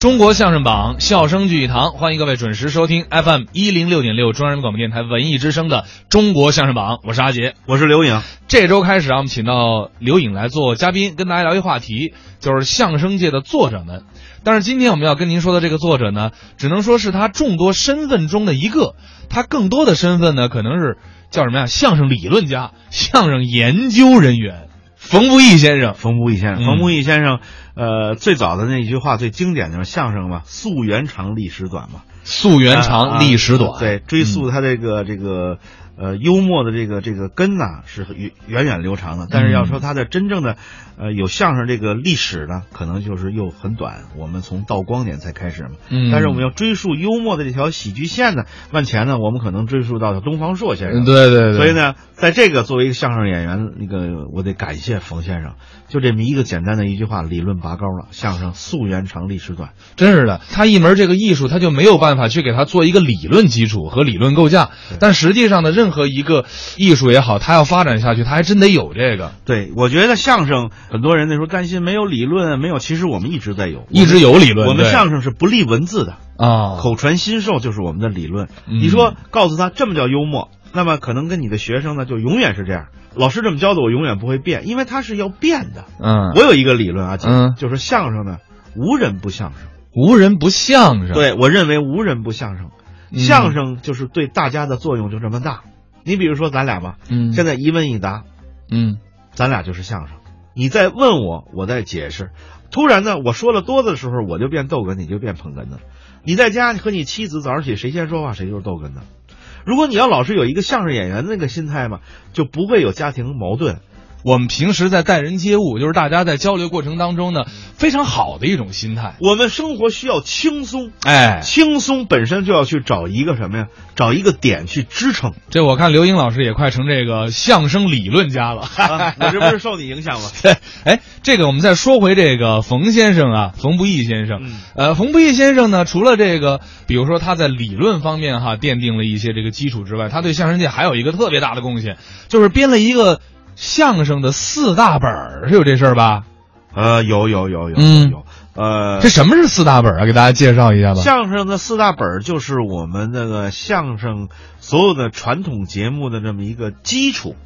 中国相声榜，笑声聚一堂，欢迎各位准时收听 FM 一零六点六中央人民广播电台文艺之声的《中国相声榜》，我是阿杰。我是刘颖。这周开始啊，我们请到刘颖来做嘉宾，跟大家聊一话题，就是相声界的作者们。但是今天我们要跟您说的这个作者呢，只能说是他众多身份中的一个，他更多的身份呢，可能是叫什么呀？相声理论家、相声研究人员，冯不易先生。冯不易先生，嗯冯不易先生，呃，最早的那句话最经典的就是相声嘛，溯源长，历史短嘛，溯源长，啊历史短。对，追溯他这个这个呃幽默的这个这个根呐、是源源远流长的，但是要说它的真正的呃有相声这个历史呢，可能就是又很短。我们从道光年才开始嘛，嗯，但是我们要追溯幽默的这条喜剧线呢，往前呢，我们可能追溯到东方朔先生。嗯，对对对。所以呢，在这个作为一个相声演员，那个我得感谢冯先生，就这么一个简单的一句话，理论拔高了。相声溯源长，历史短。真是的，他一门这个艺术，他就没有办法去给他做一个理论基础和理论构架。但实际上呢，任何一个艺术也好，它要发展下去，它还真得有这个，对，我觉得相声很多人那时候担心没有理论，没有，其实我们一直在有，一直有理论。我们相声是不立文字的，啊，口传心授就是我们的理论。嗯你说告诉他这么叫幽默，那么可能跟你的学生呢就永远是这样。老师这么教的，我永远不会变，因为他是要变的。嗯，我有一个理论啊，嗯就是相声呢，无人不相声。无人不相声。，对我认为无人不相声，嗯相声就是对大家的作用就这么大。你比如说咱俩吧，嗯，现在一问一答，嗯咱俩就是相声。你再问我，我再解释。突然呢，我说了多的时候，我就变逗哏，你就变捧哏的。你在家和你妻子早上起谁先说话，谁就是逗哏的。如果你要老是有一个相声演员的那个心态嘛，就不会有家庭矛盾。我们平时在待人接物，就是大家在交流过程当中呢，非常好的一种心态。我们生活需要轻松，哎，轻松本身就要去找一个什么呀？找一个点去支撑。这我看刘英老师也快成这个相声理论家了。啊我这不是受你影响吗？对，哎，这个我们再说回这个冯先生啊，冯不易先生。嗯呃，冯不易先生呢，除了这个，比如说他在理论方面哈奠定了一些这个基础之外，他对相声界还有一个特别大的贡献，就是编了一个相声的四大本儿，是有这事儿吧？呃，有有有有嗯有，呃这，什么是四大本儿啊？给大家介绍一下吧。相声的四大本儿就是我们那个相声所有的传统节目的这么一个基础，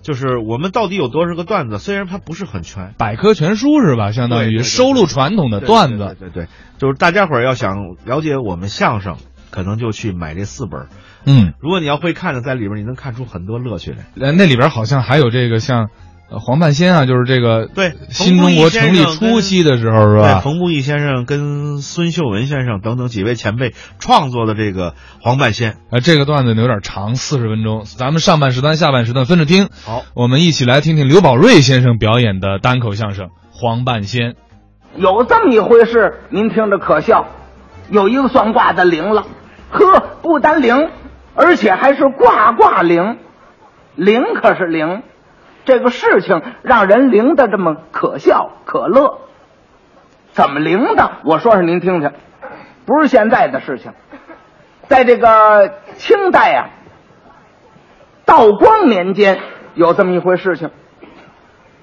就是我们到底有多少个段子，虽然它不是很全。百科全书是吧？相当于对对对收录传统的对段子。对对对对，就是大家伙儿要想了解我们相声，可能就去买这四本儿。嗯，如果你要会看的，在里边你能看出很多乐趣来。呃，那里边好像还有这个像，呃，黄半仙啊，就是这个对新中国成立初期的时候是对，吧？冯布易先生跟孙秀文先生等等几位前辈创作的这个黄半仙。呃，这个段子有点长，四十分钟，咱们上半时段、下半时段分着听。好，我们一起来听听刘宝瑞先生表演的单口相声《黄半仙》。有这么一回事，您听着可笑。有一个算卦的灵了，呵，不单灵，而且还是卦卦灵，灵可是灵，这个事情让人灵的这么可笑可乐，怎么灵的？我说说您听听，不是现在的事情，在这个清代啊，道光年间有这么一回事情，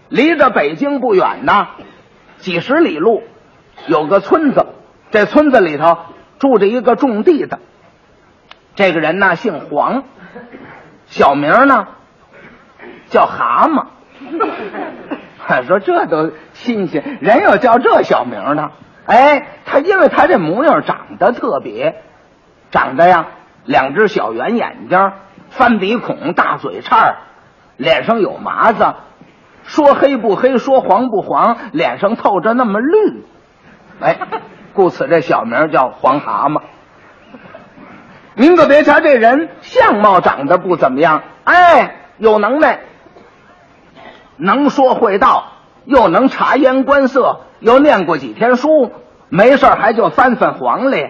离着北京不远呐。几十里路，有个村子，这村子里头住着一个种地的。这个人呢姓黄，小名呢叫蛤蟆。说这都新鲜，人有叫这小名的。哎，他因为他这模样长得特别，长得呀两只小圆眼睛，翻鼻孔，大嘴叉，脸上有麻子。说黑不黑，说黄不黄，脸上透着那么绿，哎，故此这小名叫黄蛤蟆。您可别瞧这人相貌长得不怎么样，哎，有能耐，能说会道，又能察言观色，又念过几天书，没事还就翻翻黄历。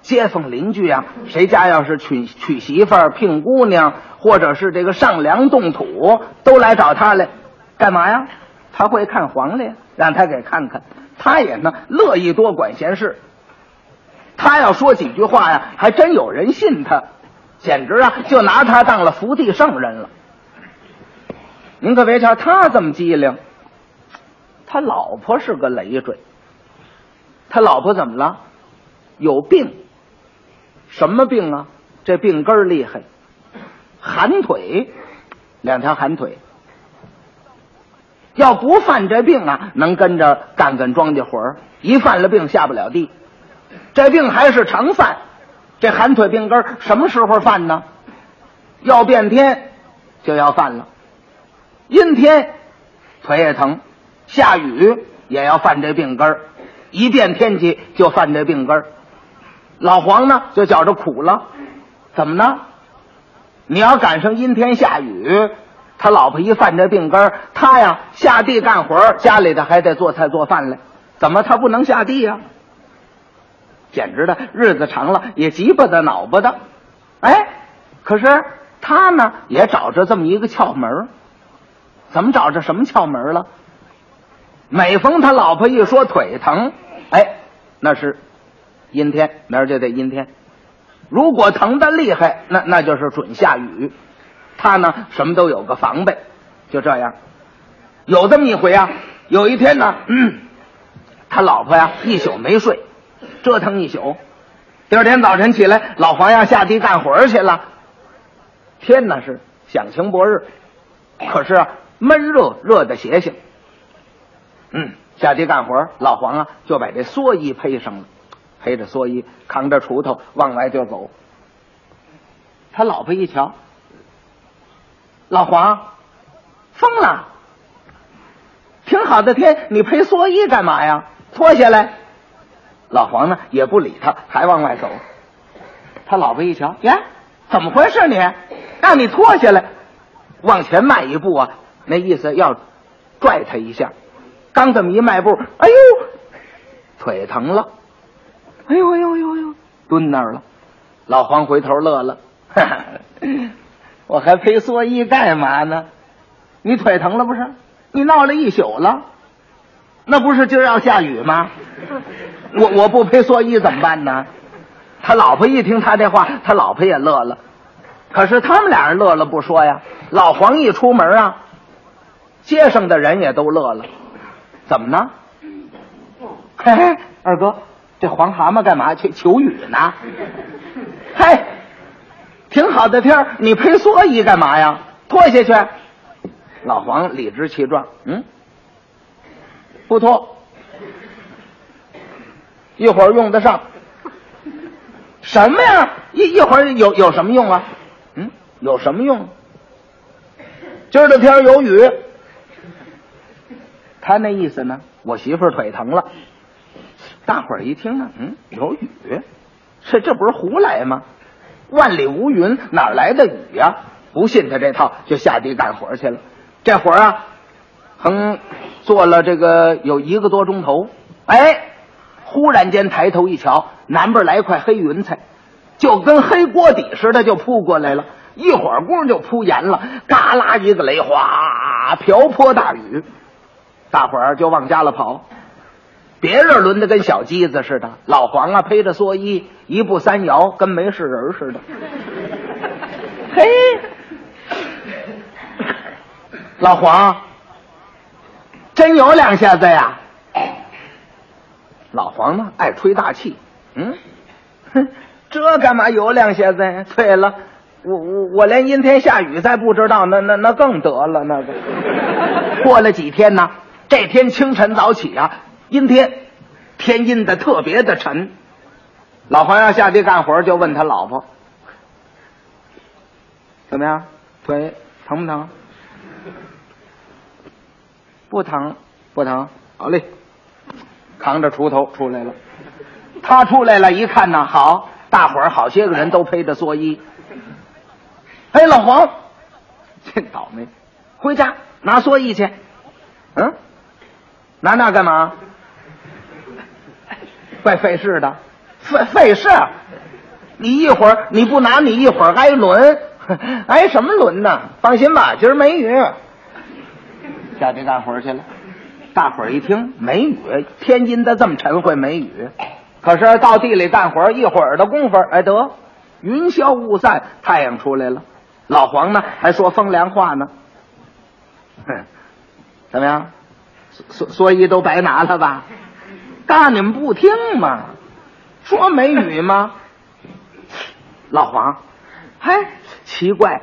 街坊邻居啊，谁家要是娶娶媳妇儿、聘姑娘，或者是这个上梁动土，都来找他来，干嘛呀？他会看黄历，让他给看看。他也呢乐意多管闲事。他要说几句话呀，还真有人信他，简直啊就拿他当了福地圣人了。您可别瞧他这么机灵，他老婆是个累赘。他老婆怎么了？有病。什么病啊？这病根厉害，寒腿，两条寒腿。要不犯这病啊，能跟着干干庄稼活儿；一犯了病，下不了地。这病还是常犯，这寒腿病根什么时候犯呢？要变天就要犯了，阴天腿也疼，下雨也要犯这病根，一变天气就犯这病根。老黄呢就觉着苦了，怎么呢？你要赶上阴天下雨，他老婆一犯这病根，他呀下地干活，家里头还得做菜做饭来，怎么他不能下地呀？简直的日子长了也急巴的恼巴的，哎，可是他呢也找着这么一个窍门儿怎么找着什么窍门儿了？每逢他老婆一说腿疼，哎，那是阴天，明儿就得阴天。如果疼的厉害，那那就是准下雨。他呢什么都有个防备，就这样。有这么一回啊，有一天呢，嗯，他老婆呀一宿没睡。折腾一宿，第二天早晨起来，老黄要下地干活去了。天哪是响晴博日，可是闷热热的邪性。嗯，下地干活，老黄啊就把这蓑衣披上了，披着蓑衣，扛着锄头往外就走。他老婆一瞧，老黄疯了，挺好的天，你披蓑衣干嘛呀？脱下来。老黄呢也不理他，还往外走。他老婆一瞧，呀，怎么回事你？让你脱下来，往前迈一步啊，那意思要拽他一下。刚这么一迈步，哎呦，腿疼了，哎呦哎呦哎呦呦，蹲那儿了。老黄回头乐了，哈哈，我还披蓑衣干嘛呢？你腿疼了不是？你闹了一宿了，那不是今儿要下雨吗？我我不披蓑衣怎么办呢？他老婆一听他这话，他老婆也乐了。可是他们俩人乐了不说呀，老黄一出门啊，街上的人也都乐了。怎么呢？嘿嘿，二哥，这黄蛤蟆干嘛去求雨呢？嘿，挺好的天，你披蓑衣干嘛呀？脱下去。老黄理直气壮，嗯，不脱。一会儿用得上，什么呀？一一会儿有有什么用啊？嗯，有什么用？今儿的天有雨，他那意思呢？我媳妇儿腿疼了。大伙儿一听啊，嗯，有雨，这这不是胡来吗？万里无云，哪来的雨呀？不信他这套，就下地干活去了。这活啊，横做了这个有一个多钟头，哎。忽然间抬头一瞧，南边来块黑云彩，就跟黑锅底似的，就扑过来了。一会儿功夫就扑严了，嘎啦一个雷，哗，瓢泼大雨。大伙儿就往家了跑。别人轮的跟小鸡子似的，老黄啊披着蓑衣，一步三摇，跟没事人似的。嘿，老黄，真有两下子呀！老黄呢，爱吹大气，嗯，哼，这干嘛有两下子？对了，我我我连阴天下雨再不知道，那那那更得了。那个过了几天呢，这天清晨早起啊，阴天，天阴的特别的沉。老黄要下地干活，就问他老婆怎么样，腿疼不疼？不疼，不疼，好嘞。扛着锄头出来了，他出来了，一看呢，好，大伙儿好些个人都披着蓑衣。哎，老黄，真倒霉，回家拿蓑衣去。嗯，拿那干嘛？怪费事的，费费事。你一会儿你不拿，你一会儿挨轮，挨什么轮呢？放心吧，今儿没雨，下地干活去了。大伙儿一听没雨，天津的这么沉会没雨，可是到地里干活一会儿的功夫，哎得，云消雾散，太阳出来了。老黄呢还说风凉话呢，哼，怎么样？蓑蓑衣都白拿了吧？干，你们不听吗？说没雨吗？老黄，嘿，奇怪，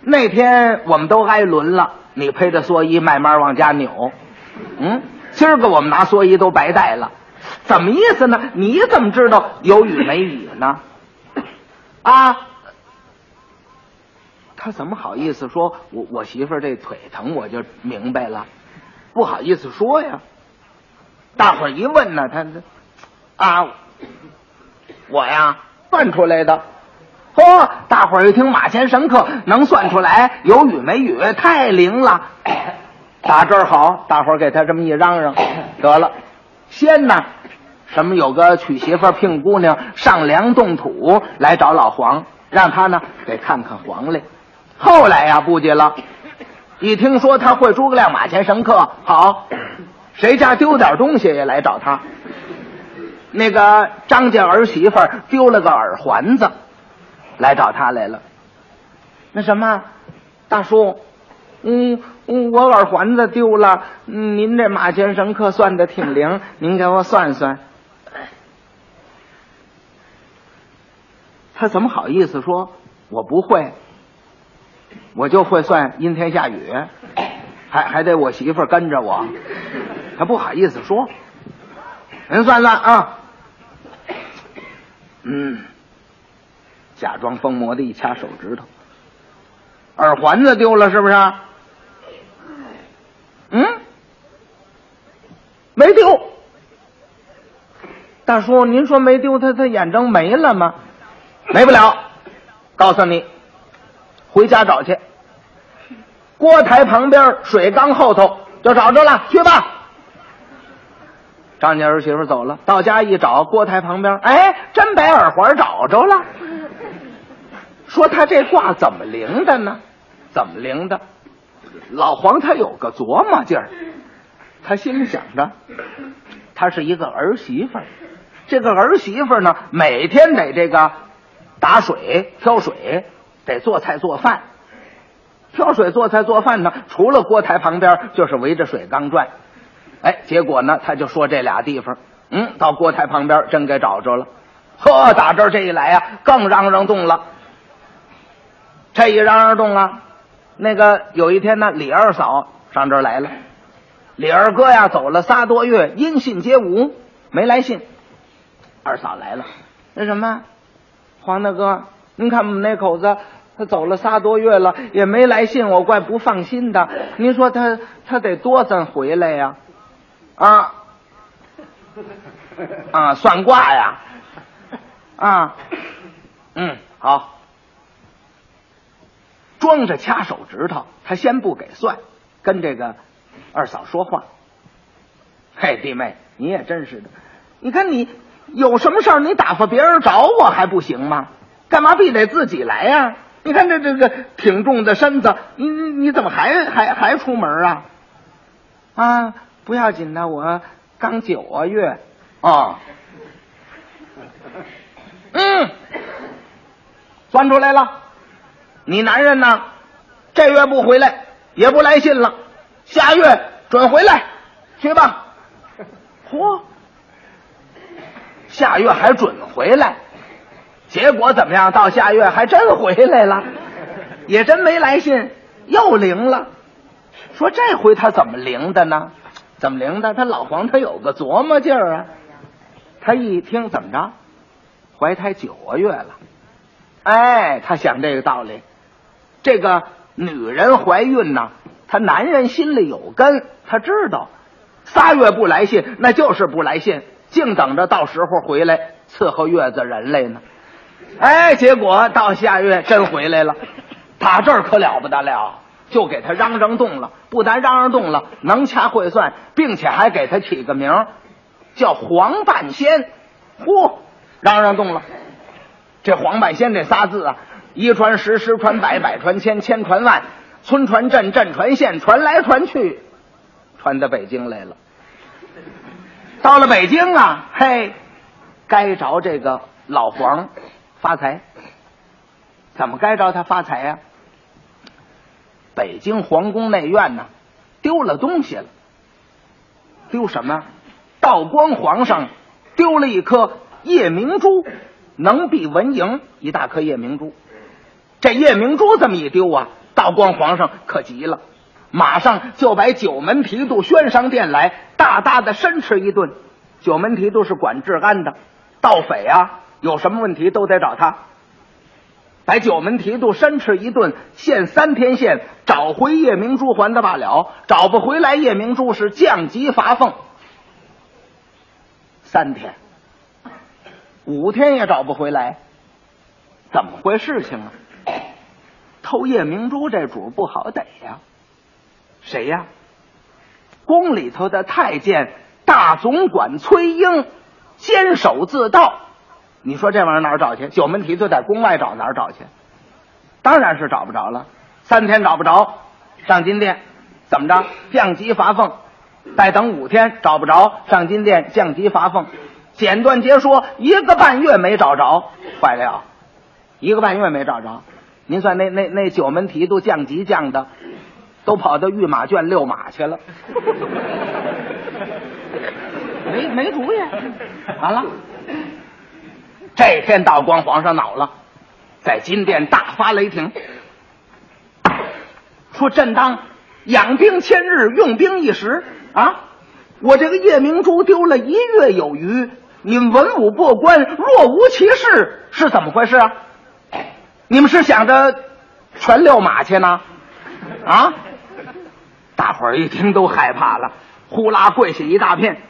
那天我们都挨轮了，你披着蓑衣慢慢往家扭，嗯，今儿个我们拿蓑衣都白带了，怎么意思呢？你怎么知道有雨没雨呢？啊，他怎么好意思说我我媳妇儿这腿疼，我就明白了，不好意思说呀。大伙儿一问呢，他啊，我呀算出来的。嚯！大伙儿一听马前神客能算出来有雨没雨，太灵了。打这儿好，大伙儿给他这么一嚷嚷，得了。先呢，什么有个娶媳妇聘姑娘上梁动土来找老黄，让他呢给看看黄历。后来呀不急了，一听说他会诸葛亮马前神客，好，谁家丢点东西也来找他。那个张家儿媳妇儿丢了个耳环子。来找他来了，那什么，大叔，嗯嗯，我耳环子丢了，您这马先生可算的挺灵，您给我算算。他怎么好意思说我不会？我就会算阴天下雨，还还得我媳妇跟着我，他不好意思说。您算算啊，嗯。假装疯魔的一掐手指头，耳环子丢了是不是？嗯，没丢。大叔，您说没丢，他他眼睁没了吗？没不了，告诉你，回家找去。锅台旁边水缸后头就找着了，去吧。张家儿媳妇走了，到家一找，锅台旁边，哎，真把耳环找着了。说他这卦怎么灵的呢？怎么灵的？老黄他有个琢磨劲儿，他心里想着，他是一个儿媳妇儿，这个儿媳妇呢，每天得这个打水、挑水，得做菜做饭。挑水、做菜、做饭呢，除了锅台旁边，就是围着水缸转。哎，结果呢，他就说这俩地方，嗯，到锅台旁边真给找着了。呵，打这儿这一来呀，更嚷嚷动了。这一嚷嚷动啊，那个有一天呢，李二嫂上这儿来了。李二哥呀，走了仨多月，音信皆无，没来信。二嫂来了，那什么，黄大哥，您看我们那口子，他走了仨多月了，也没来信，我怪不放心的。您说他他得多咱回来呀？啊 啊，算卦呀？啊，嗯，好。装着掐手指头，他先不给算，跟这个二嫂说话。嘿，弟妹，你也真是的，你看你有什么事儿，你打发别人找我还不行吗？干嘛必得自己来呀？你看这这个挺重的身子，你你你怎么还还还出门啊？啊，不要紧的，我刚九个月啊。嗯，钻出来了。你男人呢？这月不回来，也不来信了，下月准回来，去吧。嚯，下月还准回来，结果怎么样？到下月还真回来了，也真没来信，又灵了。说这回他怎么灵的呢？怎么灵的？他老黄他有个琢磨劲儿啊。他一听怎么着，怀胎九个月了，哎，他想这个道理。这个女人怀孕呢，她男人心里有根，他知道，仨月不来信，那就是不来信，净等着到时候回来伺候月子人来呢。哎，结果到下月真回来了，打这儿可了不得了，就给他嚷嚷动了，不但嚷嚷动了，能掐会算，并且还给他起个名叫黄半仙。嚯，嚷嚷动了，这黄半仙这仨字啊。一传十，十传百，百传千，千传万，村传镇，镇传县，传来传去，传到北京来了。到了北京啊，嘿，该着这个老黄发财。怎么该着他发财呀？北京皇宫内院呢，丢了东西了。丢什么？道光皇上丢了一颗夜明珠，能比文莹一大颗夜明珠。这夜明珠这么一丢啊，道光皇上可急了，马上就把九门提督宣上殿来，大大的申斥一顿。九门提督是管治安的，盗匪啊，有什么问题都得找他。把九门提督申斥一顿，限三天限，找回夜明珠还他罢了；找不回来，夜明珠是降级罚俸。三天，五天也找不回来，怎么回事情啊？偷夜明珠这主不好逮呀，谁呀？宫里头的太监大总管崔英，监守自盗。你说这玩意儿哪儿找去？九门提督在宫外找，哪儿找去？当然是找不着了。三天找不着，上金殿，怎么着？降级罚俸。再等五天找不着，上金殿降级罚俸。简短截说，一个半月没找着，坏了，一个半月没找着。您算那那那九门提督降级降的，都跑到御马圈遛马去了，没没主意。完了，这天道光皇上恼了，在金殿大发雷霆，说：“朕当养兵千日，用兵一时啊！我这个夜明珠丢了一月有余，你们文武过官若无其事，是怎么回事啊？你们是想着全遛马去呢？啊！大伙儿一听都害怕了，呼啦跪下一大片。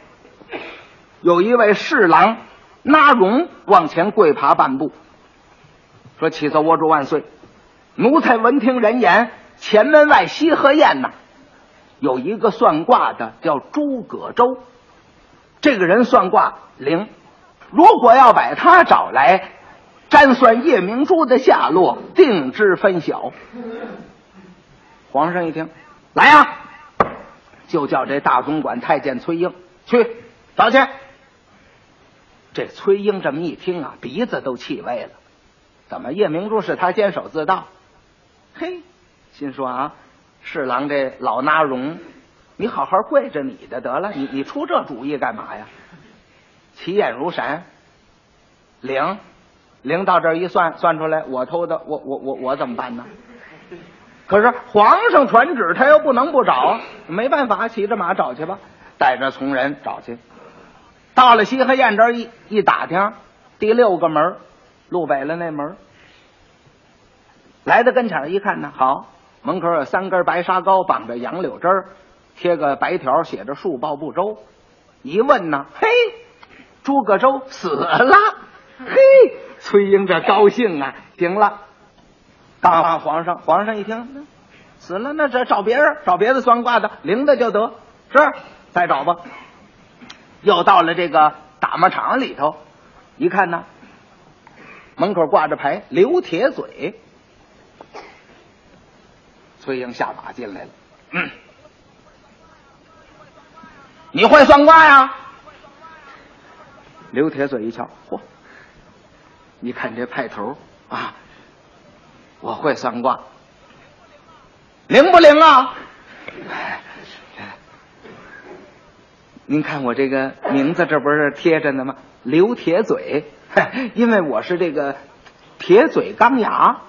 有一位侍郎纳荣往前跪爬半步，说：“启奏我主万岁，奴才闻听人言，前门外西河宴呐，有一个算卦的叫诸葛周，这个人算卦灵，如果要把他找来，占算夜明珠的下落，定知分晓。”皇上一听，来呀，就叫这大总管太监崔英去找去。这崔英这么一听啊，鼻子都气歪了。怎么夜明珠是他监守自盗？嘿，心说啊，侍郎这老纳荣，你好好跪着你的得了，你你出这主意干嘛呀？其眼如闪，灵灵到这一算，算出来我偷的，我我我我怎么办呢？可是皇上传旨，他又不能不找，没办法，骑着马找去吧，带着从人找去。到了西河堰这儿一一打听，第六个门，路北了那门。来到跟前一看呢，好，门口有三根白沙膏，绑着杨柳枝儿，贴个白条，写着“树报不周”。一问呢，嘿，诸葛周死了。嘿，崔英这高兴啊，行了，告诉皇上。皇上一听，死了，那这找别人，找别的算卦的，灵的就得是，再找吧。又到了这个打磨场里头，一看呢，门口挂着牌“刘铁嘴”。崔英下马进来了，嗯，你会算卦呀？刘铁嘴一瞧，嚯，你看这派头啊，我会算卦，灵不灵啊？您看我这个名字，这不是贴着呢吗？刘铁嘴，因为我是这个铁嘴钢牙，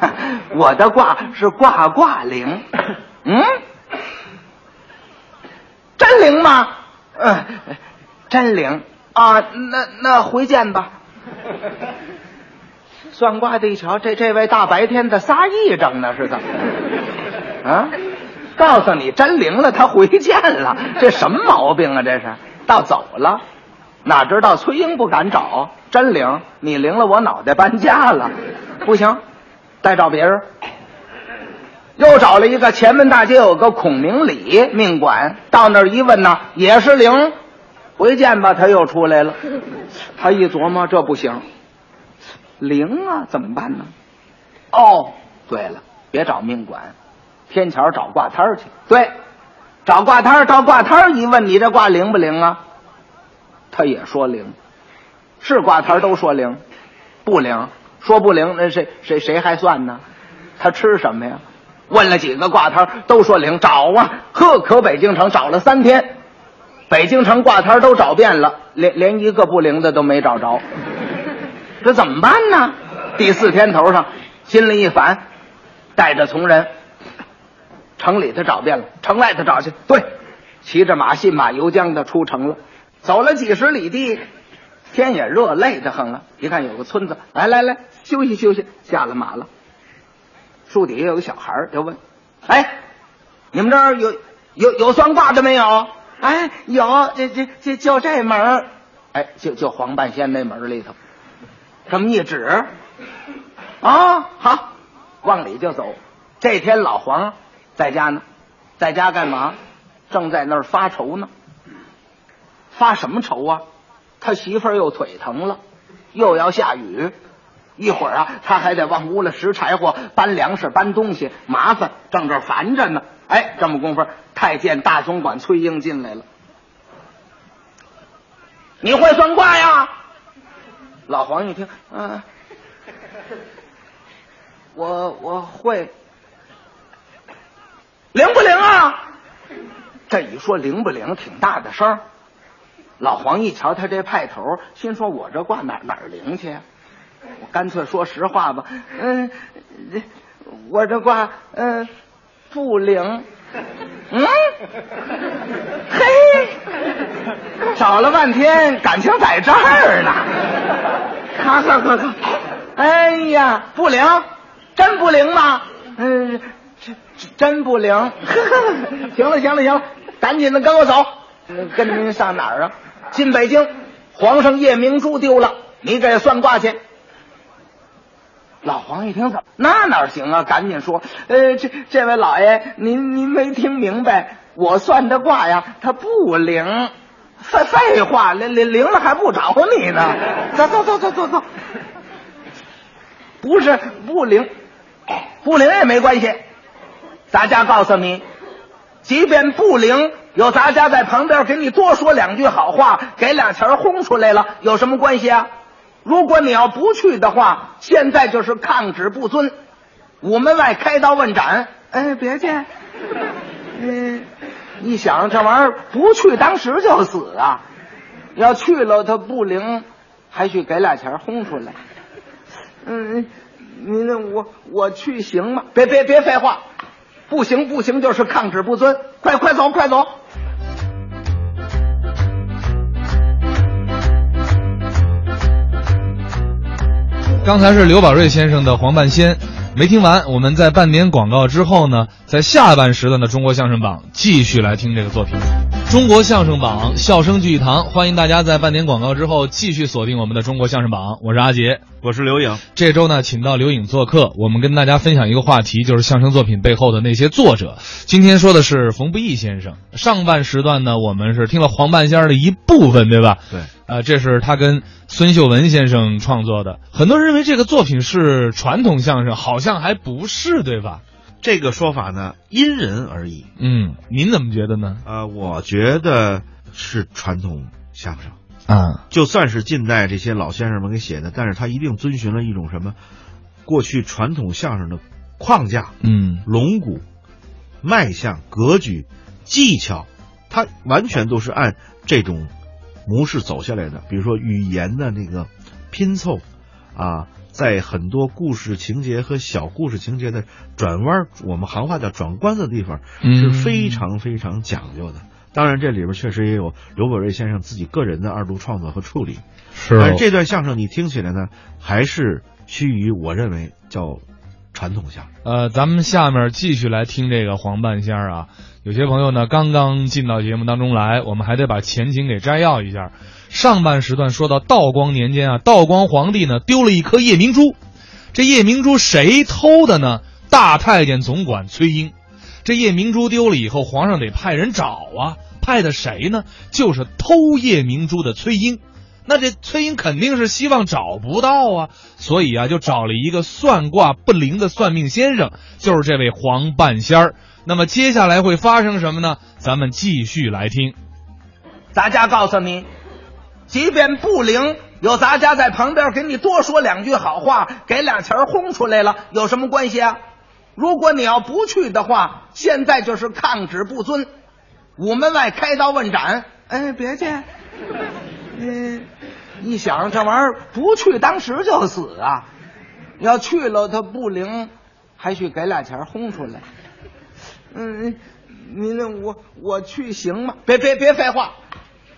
我的卦是卦卦灵。嗯，真灵吗？嗯，真灵啊！那那回见吧。算卦的一瞧，这这位大白天的撒癔症呢，是怎么？啊？告诉你，真灵了，他回见了，这什么毛病啊？这是倒走了，哪知道崔英不敢找，真灵，你灵了，我脑袋搬家了，不行，再找别人。又找了一个前门大街有个孔明礼命馆，到那儿一问呢，也是灵，回见吧，他又出来了。他一琢磨，这不行，灵啊，怎么办呢？哦，对了，别找命馆。天桥找挂摊儿去，对，找挂摊儿到挂摊儿一问，你这卦灵不灵啊？他也说灵，是挂摊儿都说灵，不灵，说不灵，那谁谁谁还算呢？他吃什么呀？问了几个挂摊儿都说灵，找啊，呵，可北京城找了三天，北京城挂摊都找遍了，连连一个不灵的都没找着，这怎么办呢？第四天头上，心里一烦，带着从人，城里头找遍了，城外头找去，对，骑着马信马由缰的出城了，走了几十里地，天也热，累得很了。一看有个村子，来来来，休息休息，下了马了。树底下有个小孩就问：“哎，你们这儿有有有算卦的没有？”哎，有，这这这就这门，哎，就就黄半仙那门里头，这么一指，啊，好，往里就走。这天老黄在家呢，在家干嘛？正在那儿发愁呢。发什么愁啊？他媳妇儿又腿疼了，又要下雨，一会儿啊，他还得往屋里拾柴火、搬粮食、搬东西，麻烦，正这烦着呢。哎，这么功夫，太监大总管崔英进来了。你会算卦呀？老黄一听，嗯、我我会，灵不灵啊？这一说灵不灵，挺大的声。老黄一瞧他这派头，心说我这卦哪哪灵去、我干脆说实话吧，嗯，我这卦，嗯，不灵。嗯，嘿，找了半天，感情在这儿呢。咔咔咔咔，哎呀，不灵，真不灵吗？嗯，真真不灵。行了行了行了，赶紧的跟我走。跟您上哪儿啊？进北京，皇上夜明珠丢了，你给算卦去。老黄一听，怎么那哪行啊？赶紧说，呃，这这位老爷，您您没听明白，我算的卦呀，它不灵。废废话，灵灵灵了还不找你呢？走走走走走走，不是不灵，不灵也没关系。咱家告诉你，即便不灵，有咱家在旁边给你多说两句好话，给俩钱轰出来了，有什么关系啊？如果你要不去的话，现在就是抗旨不遵，午门外开刀问斩。哎，别介，嗯、一想这玩意儿不去，当时就死啊！要去了，他不灵，还去给俩钱轰出来。嗯，你那我我去行吗？别别别废话，不行不行，就是抗旨不遵，快快走快走！刚才是刘宝瑞先生的《黄半仙》，没听完。我们在半点广告之后呢，在下半时段的中国相声榜继续来听这个作品。中国相声榜，笑声聚一堂，欢迎大家在半点广告之后继续锁定我们的中国相声榜。我是阿杰，我是刘颖。这周呢，请到刘颖做客，我们跟大家分享一个话题，就是相声作品背后的那些作者。今天说的是冯不易先生。上半时段呢，我们是听了黄半仙儿的一部分，对吧？对。呃，这是他跟孙秀文先生创作的。很多人认为这个作品是传统相声，好像还不是，对吧？这个说法呢，因人而异。嗯，您怎么觉得呢？呃，我觉得是传统相声，啊，就算是近代这些老先生们给写的，但是他一定遵循了一种什么过去传统相声的框架、嗯龙骨、脉象、格局、技巧，他完全都是按这种模式走下来的。比如说语言的那个拼凑啊，在很多故事情节和小故事情节的转弯，我们行话叫转关的地方是嗯非常非常讲究的。当然，这里边确实也有刘宝瑞先生自己个人的二度创作和处理。是但是这段相声你听起来呢，还是趋于我认为叫传统相声。呃，咱们下面继续来听这个黄半仙儿啊。有些朋友呢刚刚进到节目当中来，我们还得把前情给摘要一下。上半时段说到道光年间啊，道光皇帝呢丢了一颗夜明珠，这夜明珠谁偷的呢？大太监总管崔英。这夜明珠丢了以后，皇上得派人找啊，派的谁呢？就是偷夜明珠的崔英。那这崔英肯定是希望找不到啊，所以啊，就找了一个算卦不灵的算命先生，就是这位黄半仙儿。那么接下来会发生什么呢？咱们继续来听。咱家告诉你，即便不灵，有咱家在旁边给你多说两句好话，给俩钱轰出来了，有什么关系啊？如果你要不去的话，现在就是抗旨不遵，午门外开刀问斩。哎，别去。嗯，一想这玩意儿不去，当时就死啊。要去了，他不灵，还需给俩钱轰出来。嗯，你那我我去行吗？别别别废话，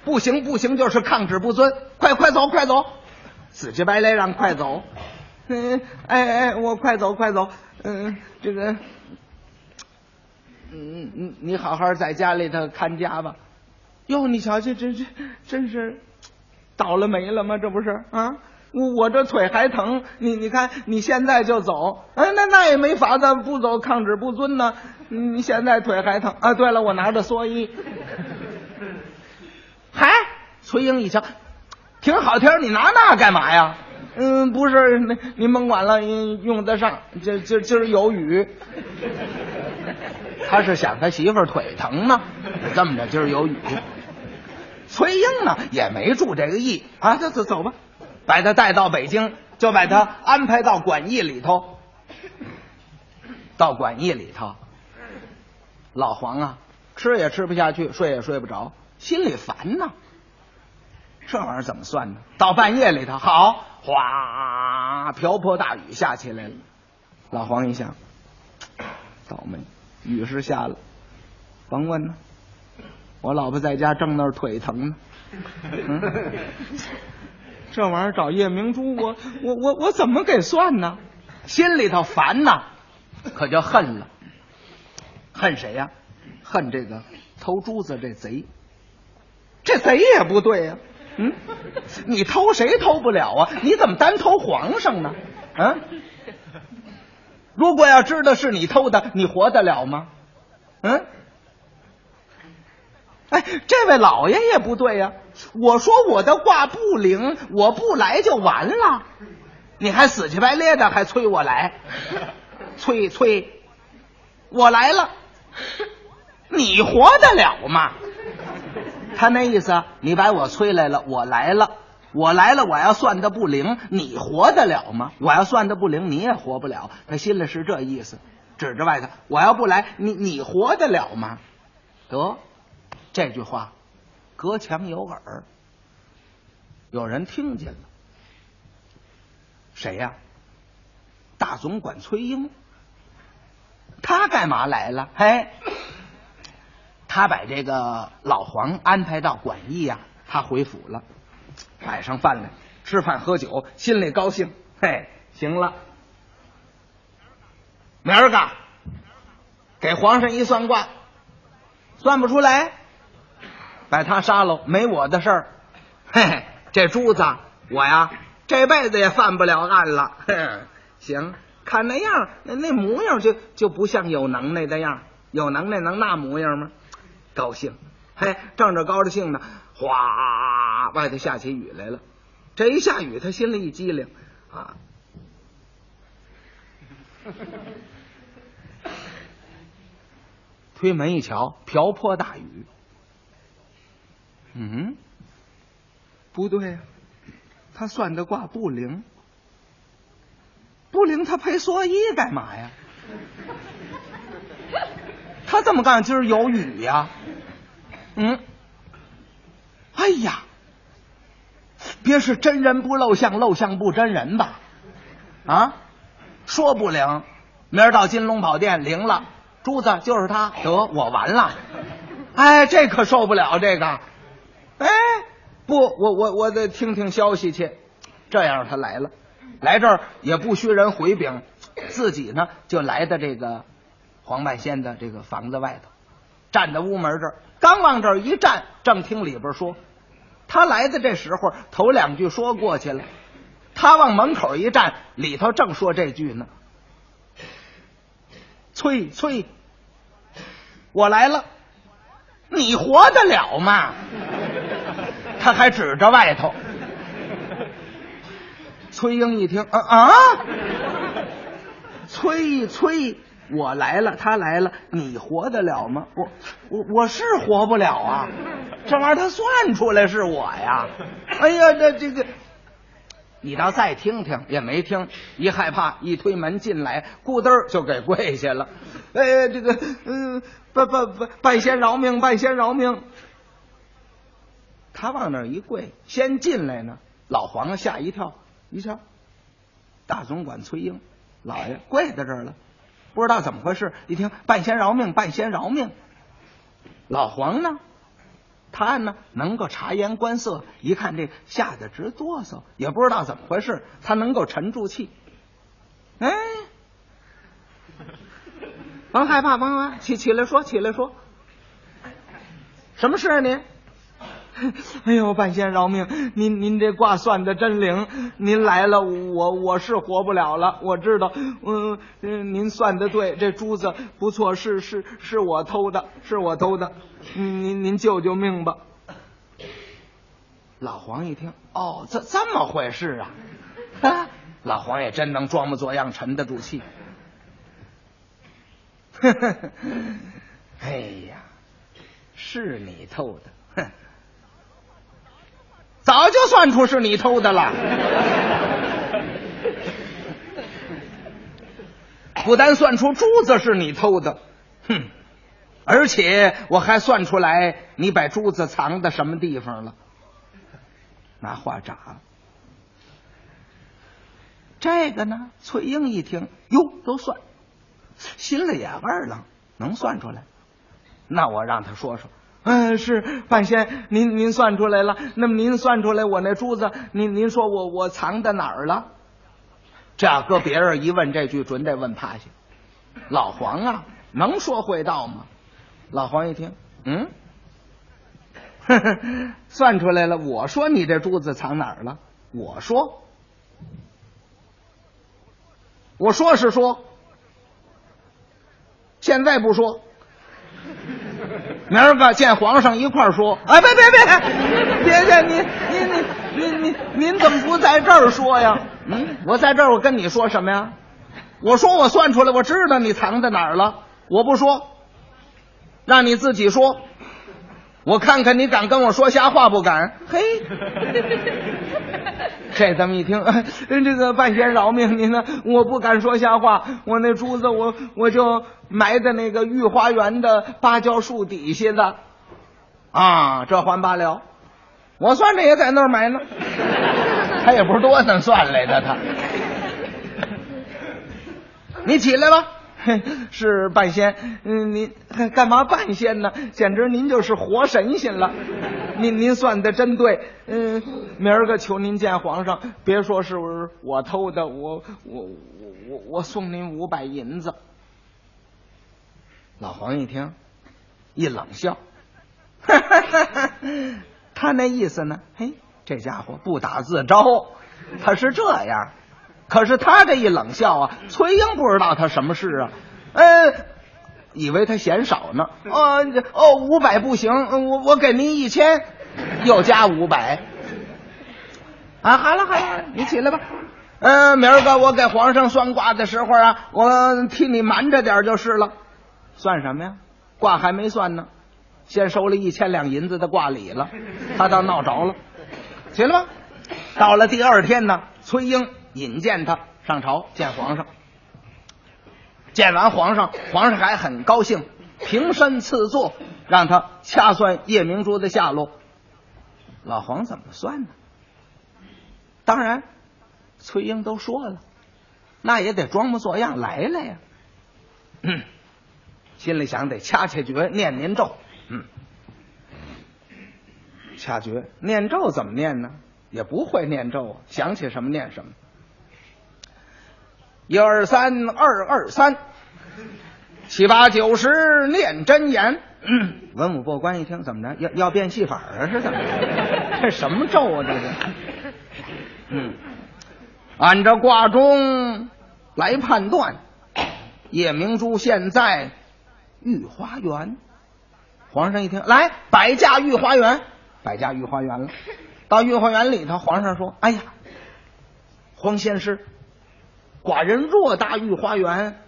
不行不行，就是抗旨不遵。快快走快走，死乞白赖让快走。嗯，哎哎，我快走快走。嗯，这个，嗯你你好好在家里头看家吧。哟，你瞧这这这真是倒了霉了吗？这不是啊？我我这腿还疼，你你看你现在就走，哎，那那也没法子，不走抗旨不遵呢。你现在腿还疼啊？对了，我拿着蓑衣。嗨，崔英一瞧，挺好听，你拿那干嘛呀？嗯，不是，那您甭管了，用得上。今今今儿有雨，他是想他媳妇儿腿疼呢，这么着，今儿有雨。崔英呢也没注这个意啊，走走走吧。把他带到北京，就把他安排到馆驿里头。到馆驿里头，老黄啊，吃也吃不下去，睡也睡不着，心里烦呐。这玩意儿怎么算呢？到半夜里头，好，哗，瓢泼大雨下起来了。老黄一想，倒霉，雨是下了，甭问了，我老婆在家正那儿腿疼呢。嗯这玩意儿找夜明珠，我我我我怎么给算呢？心里头烦呐，可就恨了。恨谁呀、恨这个偷珠子这贼。这贼也不对呀、嗯，你偷谁偷不了啊？你怎么单偷皇上呢？啊？如果要知道是你偷的，你活得了吗？嗯？哎，这位老爷也不对呀、我说我的卦不灵，我不来就完了，你还死乞白咧的还催我来，催催，我来了，你活得了吗？他那意思，你把我催来了，我来了，我来了，我要算的不灵，你活得了吗？我要算的不灵，你也活不了。他心里是这意思，指着外头，我要不来，你你活得了吗？得，这句话隔墙有耳，有人听见了。谁呀、大总管崔英，他干嘛来了？嘿，他把这个老黄安排到馆驿呀、他回府了，摆上饭来，吃饭喝酒，心里高兴。嘿，行了，明儿个给皇上一算卦，算不出来，把他杀了，没我的事儿。嘿嘿，这珠子我呀这辈子也犯不了案了。嘿，行，看那样，那那模样就就不像有能耐的样，有能耐能那模样吗？高兴，嘿，正着高着兴呢，哗，外头下起雨来了。这一下雨，他心里一激灵啊。推门一瞧，瓢泼大雨。嗯，不对呀、他算的卦不灵，不灵，他赔蓑衣干嘛呀？他这么干，今儿有雨呀？嗯，哎呀，别是真人不露相，露相不真人吧？啊，说不灵，明儿到金龙宝殿灵了，珠子就是他，得我完了。哎，这可受不了这个。不，我我我得听听消息去。这样他来了，来这儿也不需人回禀，自己呢就来到这个黄半仙的这个房子外头，站在屋门这儿，刚往这儿一站，正听里边说，他来的这时候头两句说过去了，他往门口一站，里头正说这句呢。崔崔，我来了，你活得了吗？他还指着外头。崔英一听，啊啊！崔崔，我来了，他来了，你活得了吗？我我我是活不了啊！这玩意儿他算出来是我呀！哎呀，这这个，你倒再听听也没听，一害怕，一推门进来，咕噔就给跪下了。哎，这个，嗯，拜拜拜拜仙饶命，拜仙饶命！他往那儿一跪，先进来呢，老黄吓一跳，一瞧，大总管崔英，老爷跪在这儿了，不知道怎么回事。一听半仙饶命，半仙饶命。老黄呢，他呢能够察言观色，一看这吓得直哆嗦，也不知道怎么回事，他能够沉住气。哎，甭害怕，甭害怕，起起来说，起来说，什么事啊您？哎呦，半仙饶命！您您这卦算的真灵，您来了，我我是活不了了。我知道，嗯嗯，您算的对，这珠子不错，是是是我偷的，是我偷的。您您您救救命吧！老黄一听，哦，这这么回事啊？啊，老黄也真能装模作样，沉得住气。哎呀，是你偷的，哼！早就算出是你偷的了，不但算出珠子是你偷的，哼，而且我还算出来你把珠子藏在什么地方了，拿话炸了。这个呢，崔英一听，哟，都算，心里也二愣，能算出来？那我让他说说。嗯，是半仙，您您算出来了。那么您算出来我那珠子，您您说我我藏在哪儿了？这要搁别人一问这句，准得问趴下。老黄啊，能说会道吗？老黄一听，嗯，呵 呵算出来了。我说你这珠子藏哪儿了？我说，我说是说，现在不说。明儿个见皇上一块说，哎，别别别，别别，您您您您您您怎么不在这儿说呀？嗯，我在这儿，我跟你说什么呀？我说我算出来，我知道你藏在哪儿了，我不说，让你自己说，我看看你敢跟我说瞎话不敢？嘿，这这么一听，这个半仙饶命您呢，我不敢说瞎话，我那珠子我我就。埋在那个御花园的芭蕉树底下的，啊，这还罢了。我算着也在那儿埋呢，他也不是多能算来的他。你起来吧，是半仙，嗯，您干嘛半仙呢？简直您就是活神仙了。您您算的真对，嗯，明儿个求您见皇上，别说是我偷的，我我我我我送您五百银子。老黄一听，一冷笑，他那意思呢？嘿，这家伙不打自招，他是这样。可是他这一冷笑啊，崔英不知道他什么事啊，呃，以为他嫌少呢。哦哦，五百不行，我我给您一千，又加五百。啊，好了好了，你起来吧。嗯，明儿个我给皇上算卦的时候啊，我替你瞒着点就是了。算什么呀？卦还没算呢，先收了一千两银子的卦礼了，他倒闹着了。起来吧。到了第二天呢，崔英引荐他上朝见皇上。见完皇上，皇上还很高兴，平身赐座，让他掐算夜明珠的下落。老黄怎么算呢？当然，崔英都说了，那也得装模作样来了呀。嗯。心里想得掐掐诀，念念咒。嗯，掐诀念咒怎么念呢？也不会念咒啊，想起什么念什么。一二三，二二三，七八九十念真言。文武过关一听，怎么着？要要变戏法啊？是怎么着？这什么咒啊？这是？嗯，按照卦中来判断，夜明珠现在。御花园，皇上一听，来摆驾御花园，摆驾御花园了。到御花园里头，皇上说：“哎呀，黄仙师，寡人偌大御花园，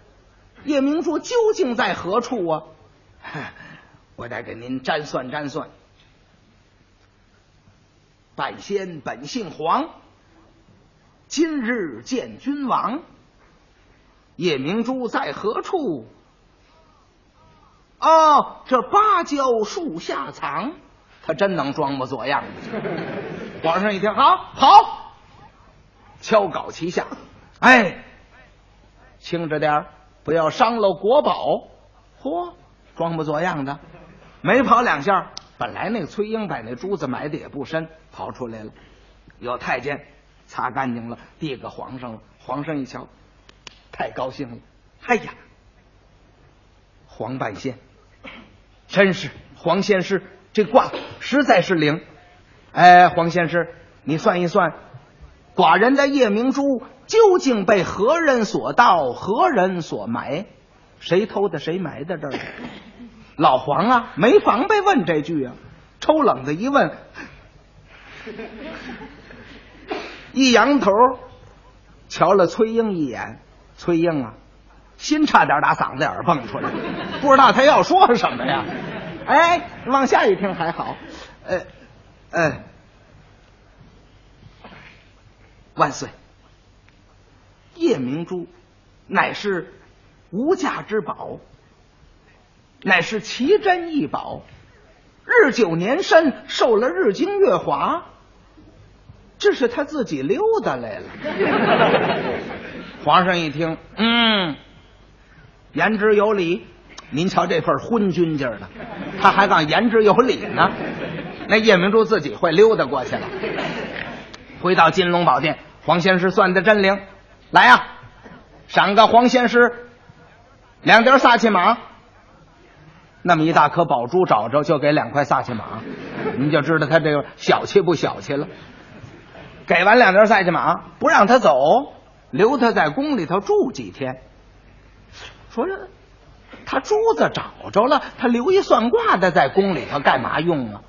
夜明珠究竟在何处啊？我得给您占算占算。半仙本姓黄，今日见君王，夜明珠在何处？”哦，这芭蕉树下藏，他真能装模作样。皇上一听，好，好，敲稿齐下，哎，轻着点不要伤了国宝。嚯，装模作样的，没跑两下，本来那个崔英把那珠子埋的也不深，跑出来了。有太监擦干净了，递给皇上了。皇上一瞧，太高兴了。哎呀，黄半仙，真是黄仙师，这卦实在是灵。哎，黄仙师，你算一算，寡人的夜明珠究竟被何人所盗，何人所埋？谁偷的？谁埋在这儿？老黄啊，没防备问这句啊，抽冷子一问，一扬头，瞧了崔英一眼。崔英啊，心差点打嗓子眼儿蹦出来，不知道他要说什么呀？哎，往下一听还好，呃，呃，万岁！夜明珠乃是。无价之宝，乃是奇珍异宝，日久年深，受了日精月华。这是他自己溜达来了。皇上一听，嗯，言之有理。您瞧这份昏君劲儿的，他还讲言之有理呢。那夜明珠自己会溜达过去了。回到金龙宝殿，黄仙师算的真灵。来呀，赏个黄仙师。两叠撒气马，那么一大颗宝珠找着就给两块撒气马，你就知道他这个小气不小气了。给完两叠撒气马，不让他走，留他在宫里头住几天。说这他珠子找着了，他留一算卦的在宫里头干嘛用啊？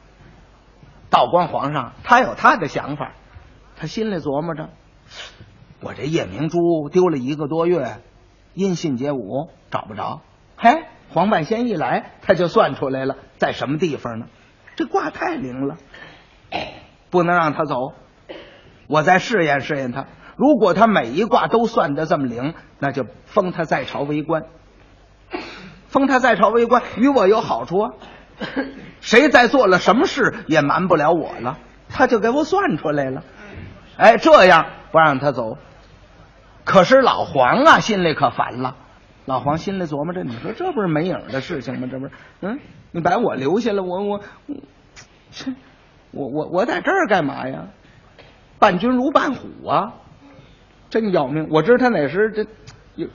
道光皇上他有他的想法，他心里琢磨着：我这夜明珠丢了一个多月。音信皆无，找不着。嘿，黄半仙一来，他就算出来了，在什么地方呢？这卦太灵了，不能让他走。我再试验试验他。如果他每一卦都算得这么灵，那就封他在朝为官。封他在朝为官，与我有好处啊。谁再做了什么事，也瞒不了我了。他就给我算出来了。哎，这样不让他走。可是老黄啊，心里可烦了。老黄心里琢磨着：“你说这不是没影的事情吗？这不是，嗯，你把我留下了，我我，切，我我我在这儿干嘛呀？伴君如伴虎啊，真要命！我知道他哪时这有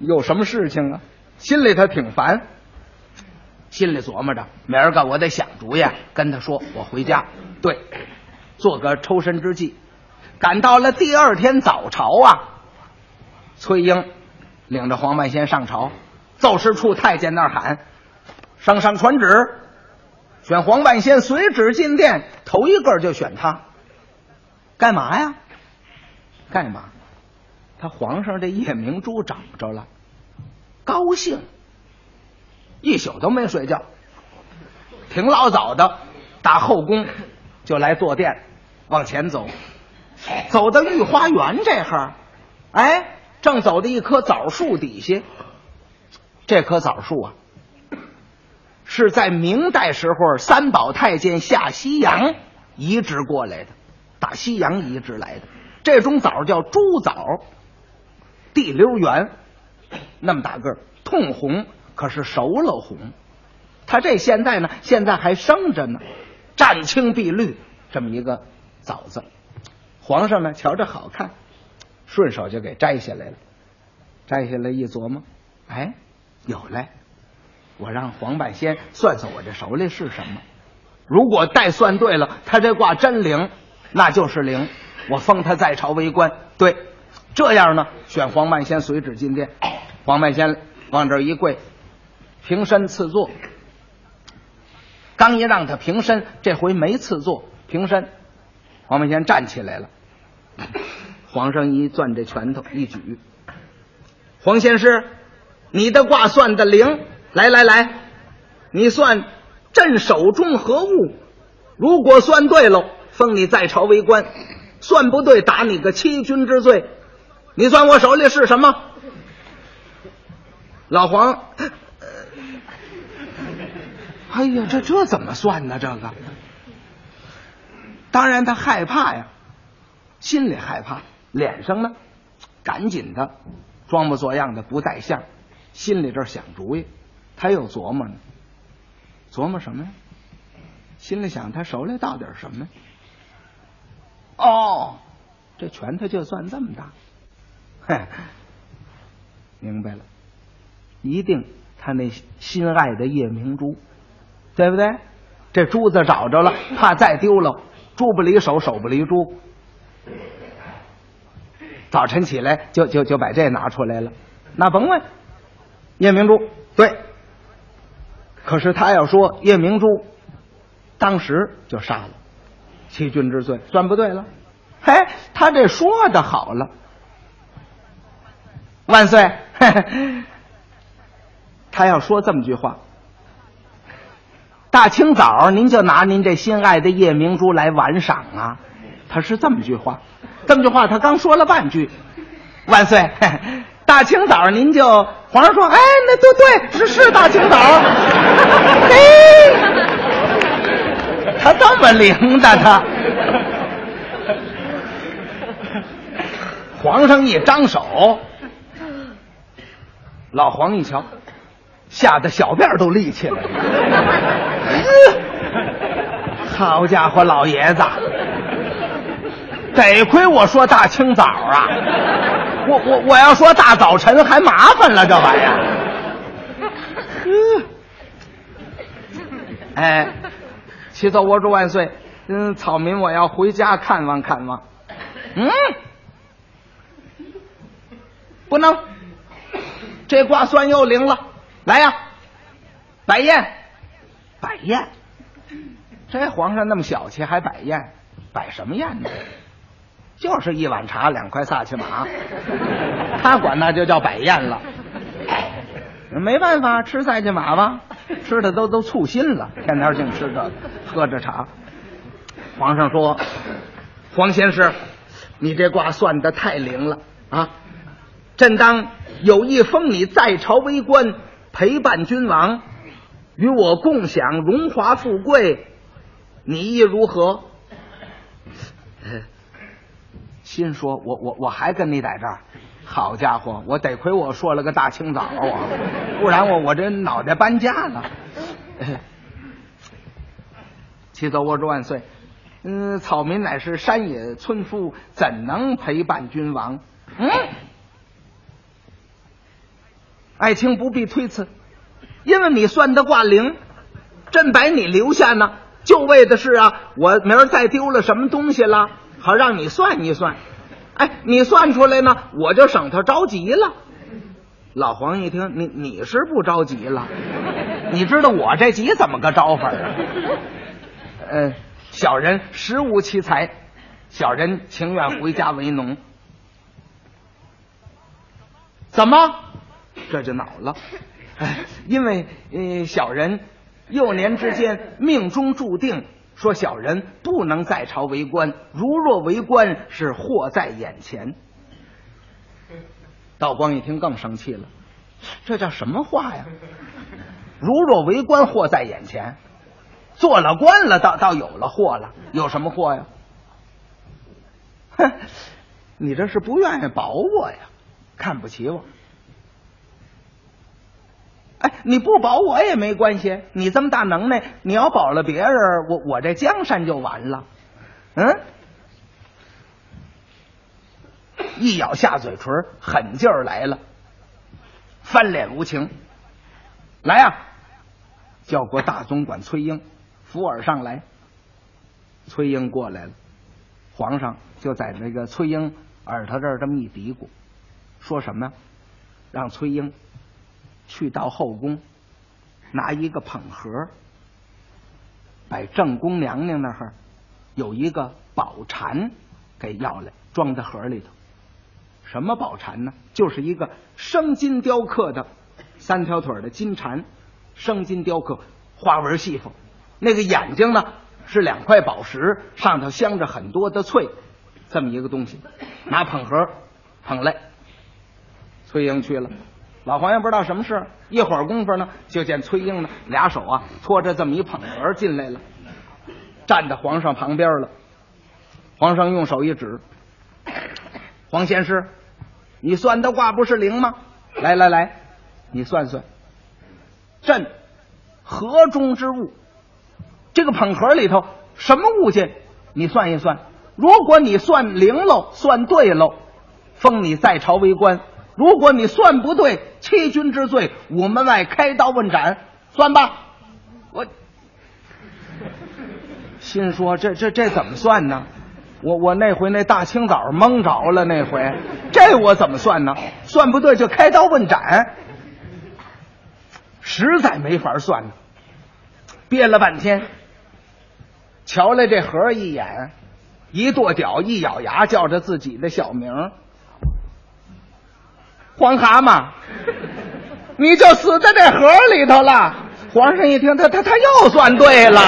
有什么事情啊，心里他挺烦。心里琢磨着，明儿个我得想主意，跟他说我回家，对，做个抽身之计。赶到了第二天早朝啊。”崔英领着黄半仙上朝，奏事处太监那儿喊：“上上传旨，选黄半仙随旨进殿。头一个就选他，干嘛呀？干嘛？他皇上这夜明珠找着了，高兴，一宿都没睡觉，挺老早的，打后宫就来坐殿，往前走，走到御花园这哈哎。”正走到一棵枣树底下，这棵枣树啊，是在明代时候三宝太监下西洋移植过来的，打西洋移植来的。这种枣叫珠枣，地溜圆，那么大个，通红，可是熟了红。它这现在呢，现在还生着呢，湛青碧绿，这么一个枣子。皇上呢，瞧着好看。顺手就给摘下来了，摘下来一琢磨，哎，有嘞！我让黄半仙算算我这手里是什么。如果代算对了，他这卦真灵，那就是灵。我封他在朝为官。对，这样呢，选黄半仙随旨进殿。黄半仙往这一跪，平身赐座。刚一让他平身，这回没赐座，平身。黄半仙站起来了。皇上一攥这拳头一举，黄仙师，你的卦算的灵，来来来，你算朕手中何物？如果算对喽，封你在朝为官；算不对，打你个欺君之罪。你算我手里是什么？老黄，哎呀，这这怎么算呢？这个当然他害怕呀，心里害怕，脸上呢，赶紧的装模作样的不带相，心里这想主意，他又琢磨呢，琢磨什么呀？心里想他手里到底什么？哦，这拳头就算这么大，嘿，明白了，一定他那心爱的夜明珠，对不对？这珠子找着了，怕再丢了，珠不离手，手不离珠。早晨起来就就就把这拿出来了，那甭问，夜明珠对。可是他要说夜明珠，当时就杀了，欺君之罪算不对了。嘿，他这说的好了，万岁！他要说这么句话，大清早您就拿您这心爱的夜明珠来玩赏啊？他是这么句话，这么句话他刚说了半句，万岁！大清早您就皇上说，哎，那都对，是是大清早，嘿，他这么灵的他。皇上一张手，老黄一瞧，吓得小辫都立起来 了。好家伙，老爷子，得亏我说大清早啊！我我我要说大早晨还麻烦了，这玩意儿。哎，启奏我主万岁！嗯，草民我要回家看望看望。嗯。不能，这卦算又灵了。来呀，摆宴，摆宴。这皇上那么小气，还摆宴？摆什么宴呢？就是一碗茶，两块萨其马。他管那就叫摆宴了。没办法，吃萨其马吧，吃的都都醋心了，天天净吃这，喝着茶。皇上说：“黄先生，你这卦算的太灵了啊！”朕当有意封你在朝为官，陪伴君王，与我共享荣华富贵，你意如何？心说：“我我我还跟你在这儿，好家伙，我得亏我说了个大清早啊，不然我我这脑袋搬家了。”启奏我主万岁，嗯，草民乃是山野村夫，怎能陪伴君王？嗯。爱卿不必推辞，因为你算的卦灵，朕把你留下呢，就为的是啊，我明儿再丢了什么东西了，好让你算一算。哎，你算出来呢，我就省他着急了。老黄一听，你你是不着急了？你知道我这急怎么个着法啊？嗯，小人实无其才，小人情愿回家为农。怎么？这就恼了，哎，因为呃，小人幼年之间命中注定，说小人不能在朝为官，如若为官是祸在眼前。道光一听更生气了，这叫什么话呀？如若为官祸在眼前，做了官了倒倒有了祸了，有什么祸呀？哼，你这是不愿意保我呀？看不起我？哎，你不保我也没关系。你这么大能耐，你要保了别人，我我这江山就完了。嗯，一咬下嘴唇，狠劲儿来了，翻脸无情。来呀，叫过大总管崔英，扶耳上来。崔英过来了，皇上就在那个崔英耳朵这儿这么一嘀咕，说什么？让崔英。去到后宫，拿一个捧盒，把正宫娘娘那儿有一个宝蟾给要来，装在盒里头。什么宝蟾呢？就是一个生金雕刻的三条腿的金蟾，生金雕刻，花纹细缝。那个眼睛呢是两块宝石，上头镶着很多的翠，这么一个东西。拿捧盒捧来，崔英去了。老黄也不知道什么事，一会儿功夫呢，就见崔英呢，俩手啊托着这么一捧盒进来了，站在皇上旁边了。皇上用手一指，黄仙师，你算的卦不是灵吗？来来来，你算算，朕盒中之物，这个捧盒里头什么物件？你算一算。如果你算灵喽，算对喽，封你在朝为官；如果你算不对，欺君之罪，午门外开刀问斩。算吧，我心说这这这怎么算呢？我我那回那大清早蒙着了，那回这我怎么算呢？算不对就开刀问斩，实在没法算呢。憋了半天，瞧了这盒一眼，一跺脚，一咬牙，叫着自己的小名黄蛤蟆，你就死在这盒里头了。皇上一听，他他他又算对了。